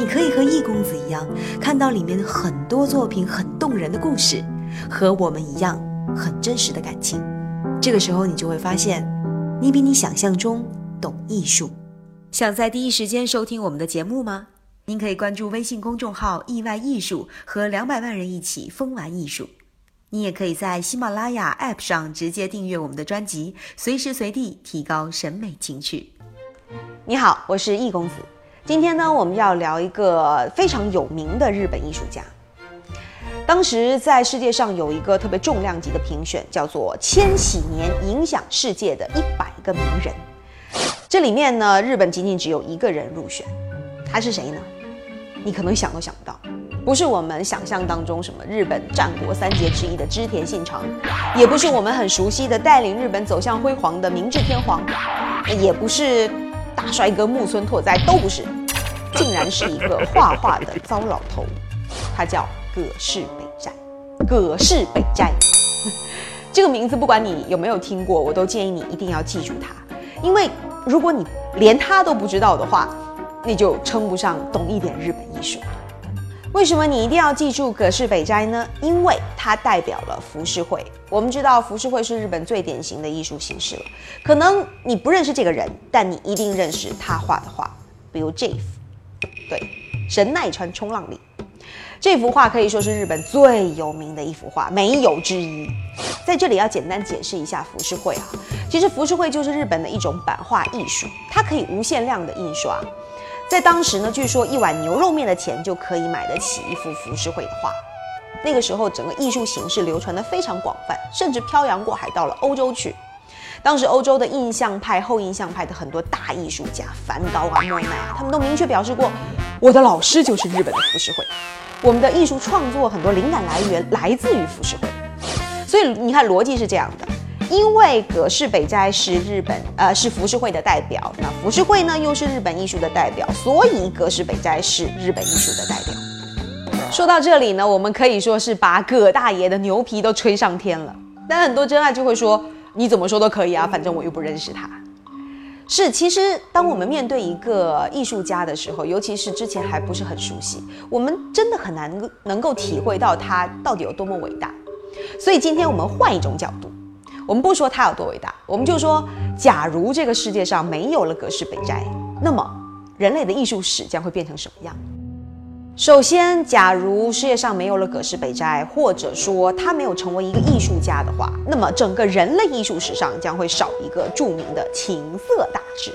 你可以和易公子一样，看到里面很多作品很动人的故事，和我们一样很真实的感情。这个时候，你就会发现，你比你想象中懂艺术。想在第一时间收听我们的节目吗？您可以关注微信公众号“意外艺术”，和两百万人一起疯玩艺术。你也可以在喜马拉雅 App 上直接订阅我们的专辑，随时随地提高审美情趣。你好，我是易公子。今天呢，我们要聊一个非常有名的日本艺术家。当时在世界上有一个特别重量级的评选，叫做“千禧年影响世界的一百个名人”。这里面呢，日本仅仅只有一个人入选，他是谁呢？你可能想都想不到，不是我们想象当中什么日本战国三杰之一的织田信长，也不是我们很熟悉的带领日本走向辉煌的明治天皇，也不是大帅哥木村拓哉，都不是。竟然是一个画画的糟老头，他叫葛饰北斋。葛饰北斋 这个名字，不管你有没有听过，我都建议你一定要记住他，因为如果你连他都不知道的话，那就称不上懂一点日本艺术。为什么你一定要记住葛饰北斋呢？因为它代表了浮世绘。我们知道浮世绘是日本最典型的艺术形式了。可能你不认识这个人，但你一定认识他画的画，比如这幅。对，神奈川冲浪里这幅画可以说是日本最有名的一幅画，没有之一。在这里要简单解释一下浮世绘啊，其实浮世绘就是日本的一种版画艺术，它可以无限量的印刷。在当时呢，据说一碗牛肉面的钱就可以买得起一幅浮世绘的画。那个时候，整个艺术形式流传的非常广泛，甚至漂洋过海到了欧洲去。当时欧洲的印象派、后印象派的很多大艺术家，梵高啊、莫奈啊，他们都明确表示过，我的老师就是日本的浮世绘。我们的艺术创作很多灵感来源来自于浮世绘。所以你看逻辑是这样的：因为葛饰北斋是日本呃是浮世绘的代表，那浮世绘呢又是日本艺术的代表，所以葛饰北斋是日本艺术的代表。说到这里呢，我们可以说是把葛大爷的牛皮都吹上天了。但很多真爱就会说。你怎么说都可以啊，反正我又不认识他。是，其实当我们面对一个艺术家的时候，尤其是之前还不是很熟悉，我们真的很难能够体会到他到底有多么伟大。所以今天我们换一种角度，我们不说他有多伟大，我们就说，假如这个世界上没有了葛饰北斋，那么人类的艺术史将会变成什么样？首先，假如世界上没有了葛饰北斋，或者说他没有成为一个艺术家的话，那么整个人类艺术史上将会少一个著名的情色大师。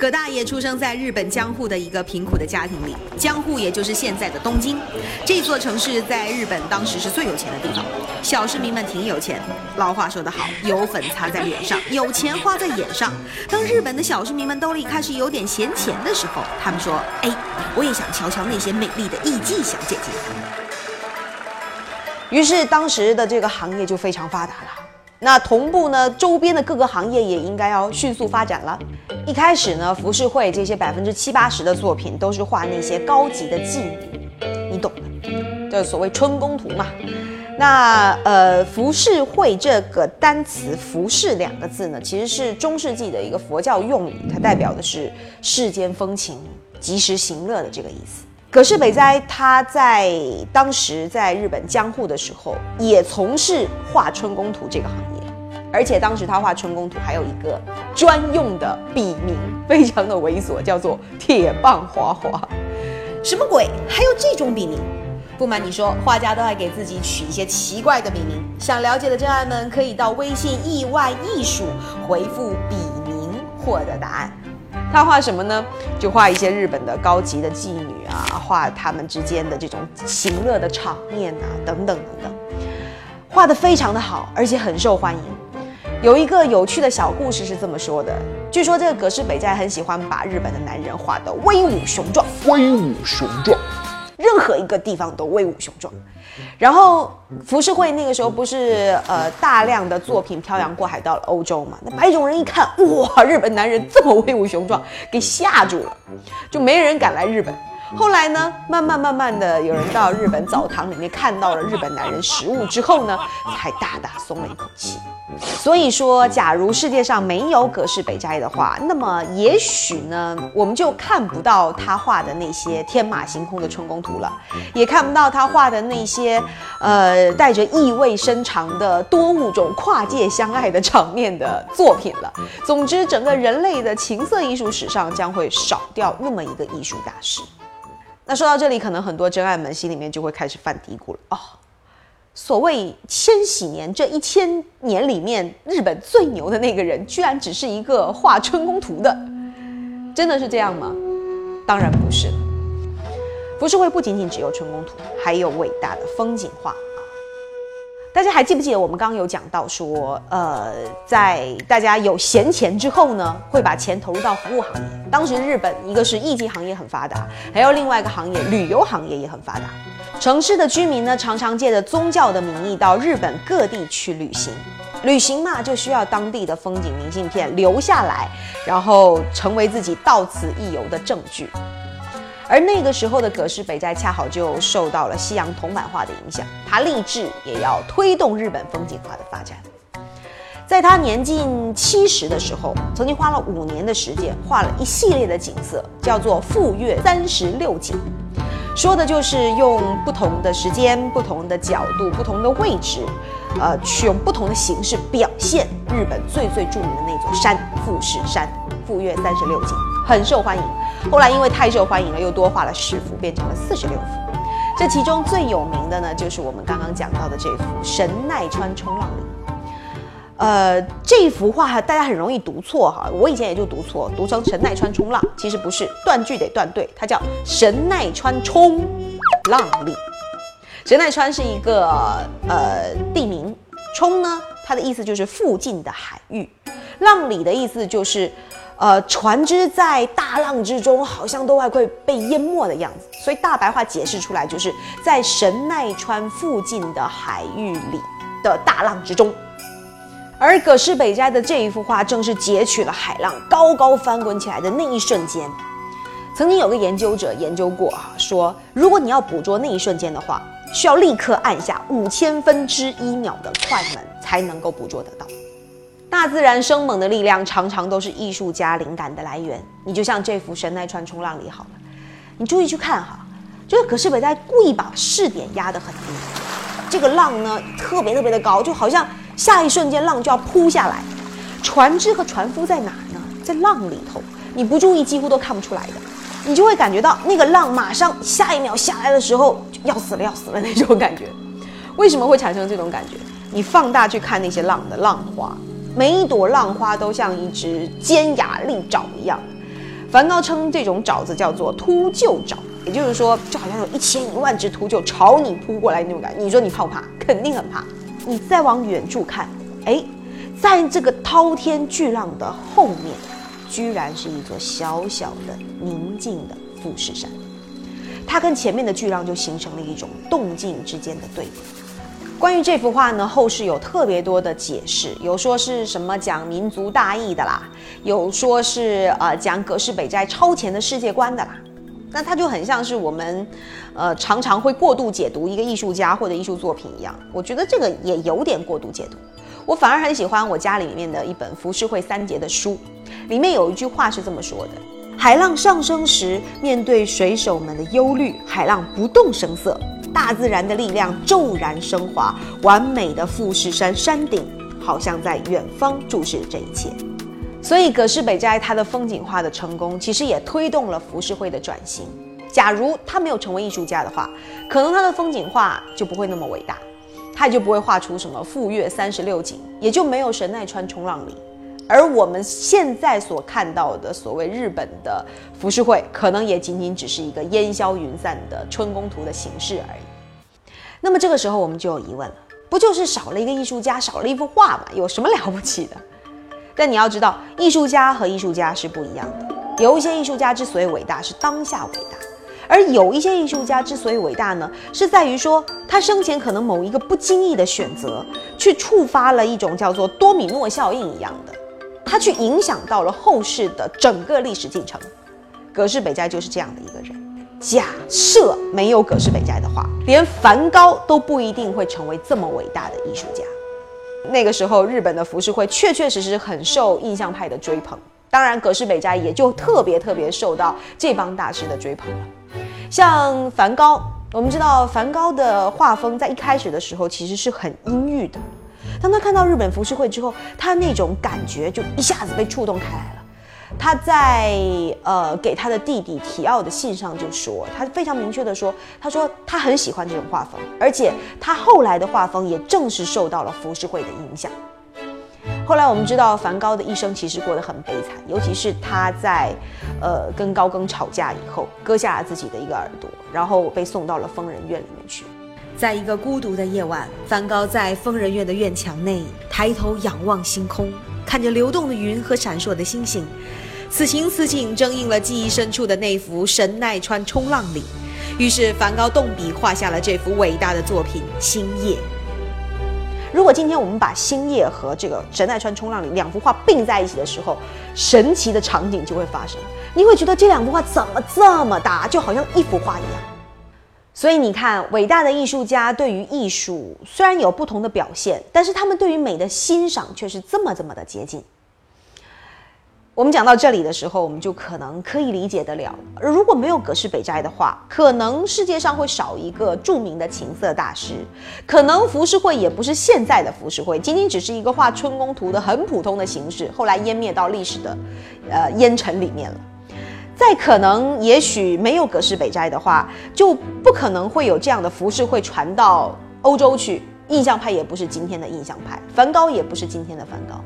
葛大爷出生在日本江户的一个贫苦的家庭里，江户也就是现在的东京，这座城市在日本当时是最有钱的地方，小市民们挺有钱。老话说得好，有粉擦在脸上，有钱花在眼上。当日本的小市民们兜里开始有点闲钱的时候，他们说：“哎，我也想瞧瞧那些美丽的艺妓小姐姐。”于是当时的这个行业就非常发达了。那同步呢，周边的各个行业也应该要迅速发展了。一开始呢，浮世绘这些百分之七八十的作品都是画那些高级的妓女，你懂的，就所谓春宫图嘛。那呃，浮世绘这个单词“浮世”两个字呢，其实是中世纪的一个佛教用语，它代表的是世间风情、及时行乐的这个意思。葛饰北斋他在当时在日本江户的时候，也从事画春宫图这个行业，而且当时他画春宫图还有一个专用的笔名，非常的猥琐，叫做铁棒花花。什么鬼？还有这种笔名？不瞒你说，画家都爱给自己取一些奇怪的笔名。想了解的真爱们可以到微信“意外艺术”回复笔名获得答案。他画什么呢？就画一些日本的高级的妓女啊，画他们之间的这种行乐的场面啊，等等等等，画的非常的好，而且很受欢迎。有一个有趣的小故事是这么说的：据说这个葛饰北斋很喜欢把日本的男人画得威武雄壮，威武雄壮。任何一个地方都威武雄壮。然后浮世绘那个时候不是呃大量的作品漂洋过海到了欧洲嘛？那白种人一看，哇，日本男人这么威武雄壮，给吓住了，就没人敢来日本。后来呢，慢慢慢慢的，有人到日本澡堂里面看到了日本男人实物之后呢，才大大松了一口气。所以说，假如世界上没有葛饰北斋的话，那么也许呢，我们就看不到他画的那些天马行空的春宫图了，也看不到他画的那些呃带着意味深长的多物种跨界相爱的场面的作品了。总之，整个人类的情色艺术史上将会少掉那么一个艺术大师。那说到这里，可能很多真爱们心里面就会开始犯嘀咕了哦。所谓千禧年这一千年里面，日本最牛的那个人，居然只是一个画春宫图的，真的是这样吗？当然不是。浮世绘不仅仅只有春宫图，还有伟大的风景画。大家还记不记得我们刚刚有讲到说，呃，在大家有闲钱之后呢，会把钱投入到服务行业。当时日本一个是艺伎行业很发达，还有另外一个行业旅游行业也很发达。城市的居民呢，常常借着宗教的名义到日本各地去旅行。旅行嘛，就需要当地的风景明信片留下来，然后成为自己到此一游的证据。而那个时候的葛饰北斋恰好就受到了西洋铜版画的影响，他立志也要推动日本风景画的发展。在他年近七十的时候，曾经花了五年的时间画了一系列的景色，叫做《富岳三十六景》，说的就是用不同的时间、不同的角度、不同的位置，呃，去用不同的形式表现日本最最著名的那座山——富士山。富岳三十六景很受欢迎。后来因为太受欢迎了，又多画了十幅，变成了四十六幅。这其中最有名的呢，就是我们刚刚讲到的这幅《神奈川冲浪里》。呃，这幅画大家很容易读错哈，我以前也就读错，读成神奈川冲浪，其实不是，断句得断对，它叫神奈川冲浪里。神奈川是一个呃地名，冲呢，它的意思就是附近的海域，浪里的意思就是。呃，船只在大浪之中，好像都还会被淹没的样子，所以大白话解释出来，就是在神奈川附近的海域里的大浪之中。而葛饰北斋的这一幅画，正是截取了海浪高高翻滚起来的那一瞬间。曾经有个研究者研究过啊，说如果你要捕捉那一瞬间的话，需要立刻按下五千分之一秒的快门，才能够捕捉得到。大自然生猛的力量常常都是艺术家灵感的来源。你就像这幅《神奈川冲浪里》好了，你注意去看哈，就是葛饰北斋故意把视点压得很低，这个浪呢特别特别的高，就好像下一瞬间浪就要扑下来，船只和船夫在哪呢？在浪里头，你不注意几乎都看不出来的，你就会感觉到那个浪马上下一秒下来的时候要死了要死了那种感觉。为什么会产生这种感觉？你放大去看那些浪的浪花。每一朵浪花都像一只尖牙利爪一样，梵高称这种爪子叫做秃鹫爪，也就是说，就好像有一千一万只秃鹫朝你扑过来那种感觉。你说你怕不怕？肯定很怕。你再往远处看，哎，在这个滔天巨浪的后面，居然是一座小小的宁静的富士山，它跟前面的巨浪就形成了一种动静之间的对比。关于这幅画呢，后世有特别多的解释，有说是什么讲民族大义的啦，有说是呃讲葛饰北斋超前的世界观的啦。那它就很像是我们，呃常常会过度解读一个艺术家或者艺术作品一样。我觉得这个也有点过度解读。我反而很喜欢我家里面的一本浮世绘三杰的书，里面有一句话是这么说的：海浪上升时，面对水手们的忧虑，海浪不动声色。大自然的力量骤然升华，完美的富士山山顶好像在远方注视着这一切。所以葛饰北斋他的风景画的成功，其实也推动了浮世绘的转型。假如他没有成为艺术家的话，可能他的风景画就不会那么伟大，他也就不会画出什么富岳三十六景，也就没有神奈川冲浪里。而我们现在所看到的所谓日本的浮世绘，可能也仅仅只是一个烟消云散的春宫图的形式而已。那么这个时候我们就有疑问了：不就是少了一个艺术家，少了一幅画吗？有什么了不起的？但你要知道，艺术家和艺术家是不一样的。有一些艺术家之所以伟大，是当下伟大；而有一些艺术家之所以伟大呢，是在于说他生前可能某一个不经意的选择，去触发了一种叫做多米诺效应一样的，他去影响到了后世的整个历史进程。葛饰北斋就是这样的一个人。假设没有葛饰北斋的话，连梵高都不一定会成为这么伟大的艺术家。那个时候，日本的浮世绘确确实实很受印象派的追捧，当然葛饰北斋也就特别特别受到这帮大师的追捧了。像梵高，我们知道梵高的画风在一开始的时候其实是很阴郁的，当他看到日本浮世绘之后，他那种感觉就一下子被触动开来了。他在呃给他的弟弟提奥的信上就说，他非常明确的说，他说他很喜欢这种画风，而且他后来的画风也正是受到了浮世绘的影响。后来我们知道，梵高的一生其实过得很悲惨，尤其是他在呃跟高更吵架以后，割下了自己的一个耳朵，然后被送到了疯人院里面去。在一个孤独的夜晚，梵高在疯人院的院墙内抬头仰望星空。看着流动的云和闪烁的星星，此情此景正应了记忆深处的那幅神奈川冲浪里。于是梵高动笔画下了这幅伟大的作品《星夜》。如果今天我们把《星夜》和这个神奈川冲浪里两幅画并在一起的时候，神奇的场景就会发生。你会觉得这两幅画怎么这么搭，就好像一幅画一样。所以你看，伟大的艺术家对于艺术虽然有不同的表现，但是他们对于美的欣赏却是这么这么的接近。我们讲到这里的时候，我们就可能可以理解得了，如果没有葛饰北斋的话，可能世界上会少一个著名的情色大师，可能浮世绘也不是现在的浮世绘，仅仅只是一个画春宫图的很普通的形式，后来湮灭到历史的呃烟尘里面了。再可能，也许没有葛饰北斋的话，就不可能会有这样的服饰会传到欧洲去。印象派也不是今天的印象派，梵高也不是今天的梵高。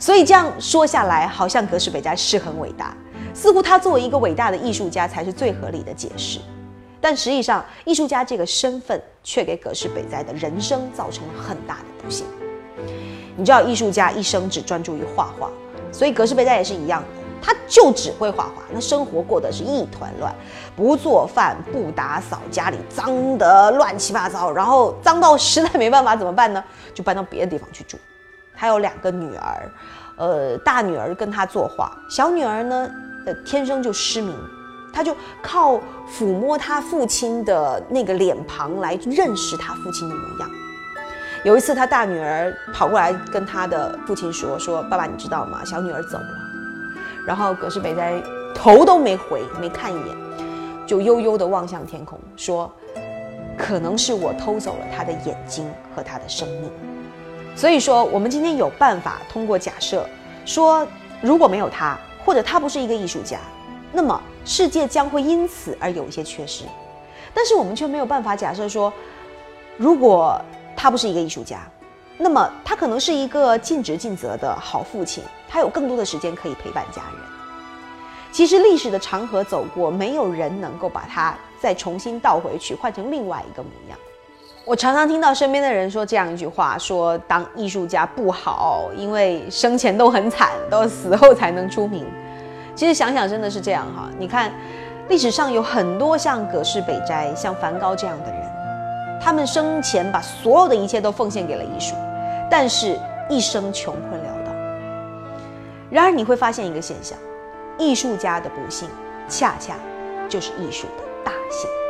所以这样说下来，好像葛饰北斋是很伟大，似乎他作为一个伟大的艺术家才是最合理的解释。但实际上，艺术家这个身份却给葛饰北斋的人生造成了很大的不幸。你知道，艺术家一生只专注于画画，所以葛饰北斋也是一样的。他就只会画画，那生活过得是一团乱，不做饭，不打扫，家里脏得乱七八糟，然后脏到实在没办法怎么办呢？就搬到别的地方去住。他有两个女儿，呃，大女儿跟他作画，小女儿呢，呃，天生就失明，他就靠抚摸他父亲的那个脸庞来认识他父亲的模样。有一次，他大女儿跑过来跟他的父亲说：“说爸爸，你知道吗？小女儿走了。”然后葛饰北斋头都没回，没看一眼，就悠悠地望向天空，说：“可能是我偷走了他的眼睛和他的生命。”所以说，我们今天有办法通过假设说，如果没有他，或者他不是一个艺术家，那么世界将会因此而有一些缺失。但是我们却没有办法假设说，如果他不是一个艺术家。那么他可能是一个尽职尽责的好父亲，他有更多的时间可以陪伴家人。其实历史的长河走过，没有人能够把它再重新倒回去，换成另外一个模样。我常常听到身边的人说这样一句话：说当艺术家不好，因为生前都很惨，都死后才能出名。其实想想真的是这样哈。你看，历史上有很多像葛饰北斋、像梵高这样的人，他们生前把所有的一切都奉献给了艺术。但是，一生穷困潦倒。然而，你会发现一个现象：艺术家的不幸，恰恰就是艺术的大幸。